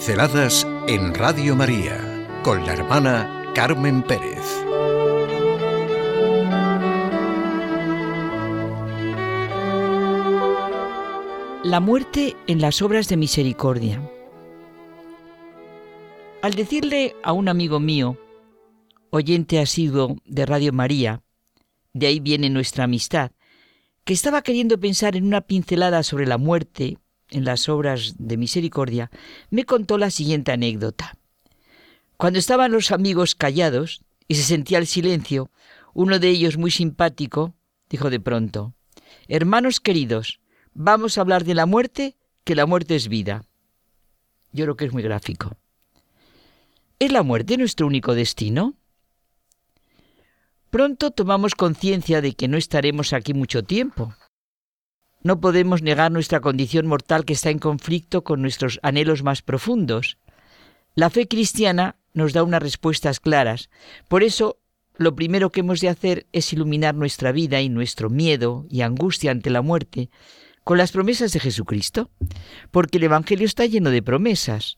Pinceladas en Radio María con la hermana Carmen Pérez. La muerte en las obras de misericordia. Al decirle a un amigo mío, oyente asiduo de Radio María, de ahí viene nuestra amistad, que estaba queriendo pensar en una pincelada sobre la muerte en las obras de misericordia, me contó la siguiente anécdota. Cuando estaban los amigos callados y se sentía el silencio, uno de ellos, muy simpático, dijo de pronto, Hermanos queridos, vamos a hablar de la muerte, que la muerte es vida. Yo creo que es muy gráfico. ¿Es la muerte nuestro único destino? Pronto tomamos conciencia de que no estaremos aquí mucho tiempo, no podemos negar nuestra condición mortal que está en conflicto con nuestros anhelos más profundos. La fe cristiana nos da unas respuestas claras. Por eso, lo primero que hemos de hacer es iluminar nuestra vida y nuestro miedo y angustia ante la muerte con las promesas de Jesucristo, porque el Evangelio está lleno de promesas.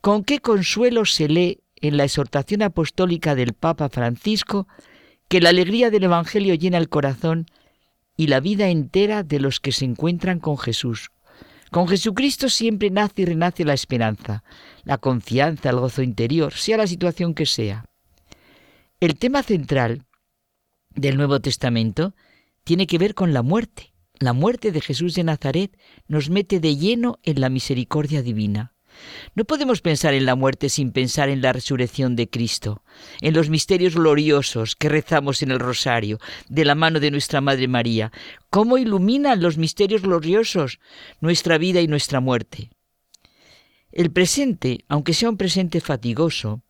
¿Con qué consuelo se lee en la exhortación apostólica del Papa Francisco que la alegría del Evangelio llena el corazón y la vida entera de los que se encuentran con Jesús. Con Jesucristo siempre nace y renace la esperanza, la confianza, el gozo interior, sea la situación que sea. El tema central del Nuevo Testamento tiene que ver con la muerte. La muerte de Jesús de Nazaret nos mete de lleno en la misericordia divina. No podemos pensar en la muerte sin pensar en la resurrección de Cristo, en los misterios gloriosos que rezamos en el rosario, de la mano de nuestra Madre María. ¿Cómo iluminan los misterios gloriosos nuestra vida y nuestra muerte? El presente, aunque sea un presente fatigoso,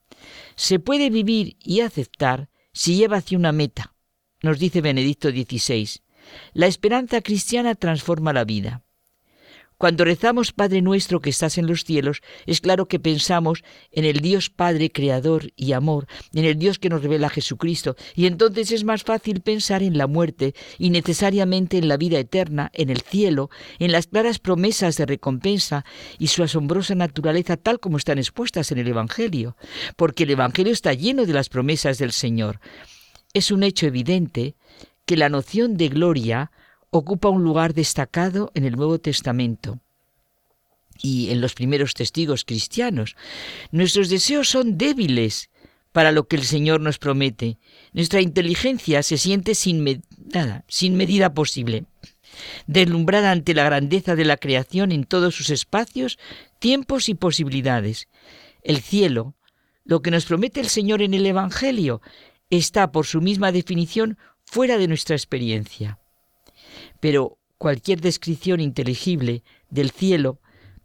se puede vivir y aceptar si lleva hacia una meta, nos dice Benedicto XVI. La esperanza cristiana transforma la vida. Cuando rezamos Padre nuestro que estás en los cielos, es claro que pensamos en el Dios Padre Creador y Amor, en el Dios que nos revela Jesucristo, y entonces es más fácil pensar en la muerte y necesariamente en la vida eterna, en el cielo, en las claras promesas de recompensa y su asombrosa naturaleza tal como están expuestas en el Evangelio, porque el Evangelio está lleno de las promesas del Señor. Es un hecho evidente que la noción de gloria ocupa un lugar destacado en el Nuevo Testamento y en los primeros testigos cristianos. Nuestros deseos son débiles para lo que el Señor nos promete. Nuestra inteligencia se siente sin nada, sin medida posible, deslumbrada ante la grandeza de la creación en todos sus espacios, tiempos y posibilidades. El cielo, lo que nos promete el Señor en el Evangelio, está por su misma definición fuera de nuestra experiencia pero cualquier descripción inteligible del cielo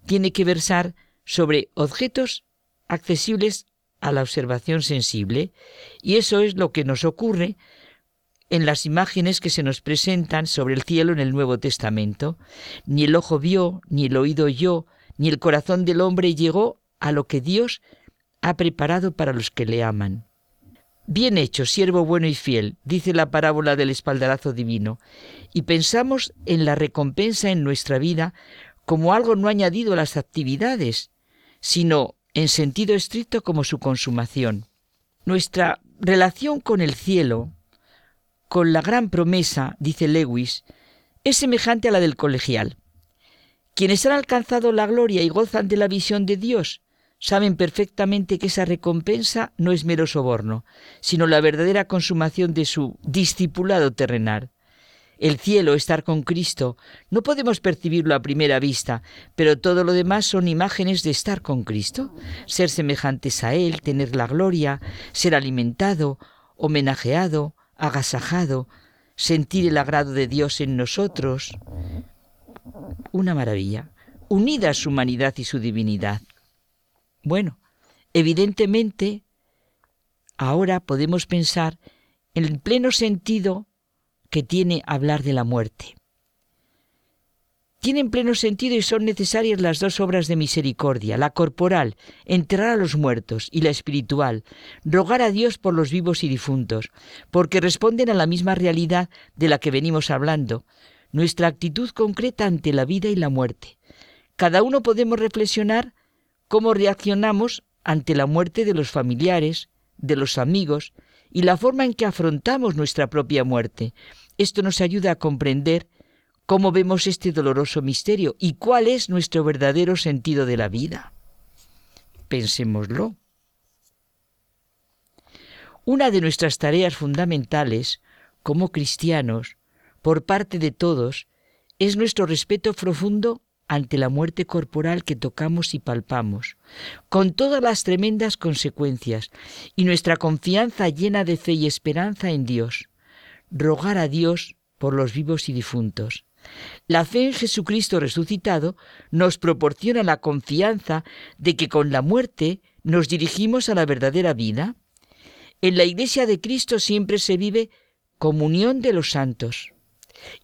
tiene que versar sobre objetos accesibles a la observación sensible, y eso es lo que nos ocurre en las imágenes que se nos presentan sobre el cielo en el Nuevo Testamento. Ni el ojo vio, ni el oído oyó, ni el corazón del hombre llegó a lo que Dios ha preparado para los que le aman. Bien hecho, siervo bueno y fiel, dice la parábola del espaldarazo divino, y pensamos en la recompensa en nuestra vida como algo no añadido a las actividades, sino en sentido estricto como su consumación. Nuestra relación con el cielo, con la gran promesa, dice Lewis, es semejante a la del colegial. Quienes han alcanzado la gloria y gozan de la visión de Dios, saben perfectamente que esa recompensa no es mero soborno, sino la verdadera consumación de su discipulado terrenal. El cielo, estar con Cristo, no podemos percibirlo a primera vista, pero todo lo demás son imágenes de estar con Cristo, ser semejantes a Él, tener la gloria, ser alimentado, homenajeado, agasajado, sentir el agrado de Dios en nosotros. Una maravilla, unida su humanidad y su divinidad. Bueno, evidentemente, ahora podemos pensar en el pleno sentido que tiene hablar de la muerte. Tienen pleno sentido y son necesarias las dos obras de misericordia, la corporal, enterrar a los muertos, y la espiritual, rogar a Dios por los vivos y difuntos, porque responden a la misma realidad de la que venimos hablando, nuestra actitud concreta ante la vida y la muerte. Cada uno podemos reflexionar cómo reaccionamos ante la muerte de los familiares, de los amigos y la forma en que afrontamos nuestra propia muerte. Esto nos ayuda a comprender cómo vemos este doloroso misterio y cuál es nuestro verdadero sentido de la vida. Pensémoslo. Una de nuestras tareas fundamentales como cristianos, por parte de todos, es nuestro respeto profundo ante la muerte corporal que tocamos y palpamos, con todas las tremendas consecuencias, y nuestra confianza llena de fe y esperanza en Dios. Rogar a Dios por los vivos y difuntos. La fe en Jesucristo resucitado nos proporciona la confianza de que con la muerte nos dirigimos a la verdadera vida. En la Iglesia de Cristo siempre se vive comunión de los santos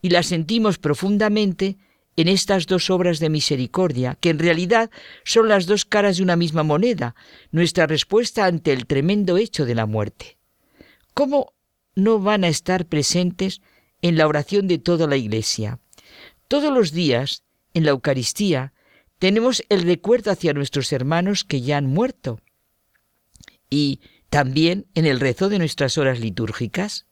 y la sentimos profundamente en estas dos obras de misericordia, que en realidad son las dos caras de una misma moneda, nuestra respuesta ante el tremendo hecho de la muerte. ¿Cómo no van a estar presentes en la oración de toda la Iglesia? Todos los días, en la Eucaristía, tenemos el recuerdo hacia nuestros hermanos que ya han muerto. Y también en el rezo de nuestras horas litúrgicas.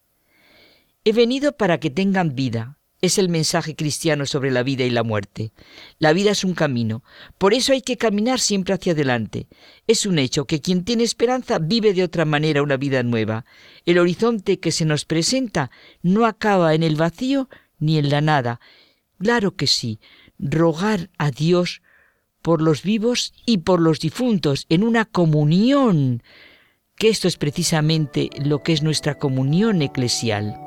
He venido para que tengan vida, es el mensaje cristiano sobre la vida y la muerte. La vida es un camino, por eso hay que caminar siempre hacia adelante. Es un hecho que quien tiene esperanza vive de otra manera una vida nueva. El horizonte que se nos presenta no acaba en el vacío ni en la nada. Claro que sí, rogar a Dios por los vivos y por los difuntos en una comunión, que esto es precisamente lo que es nuestra comunión eclesial.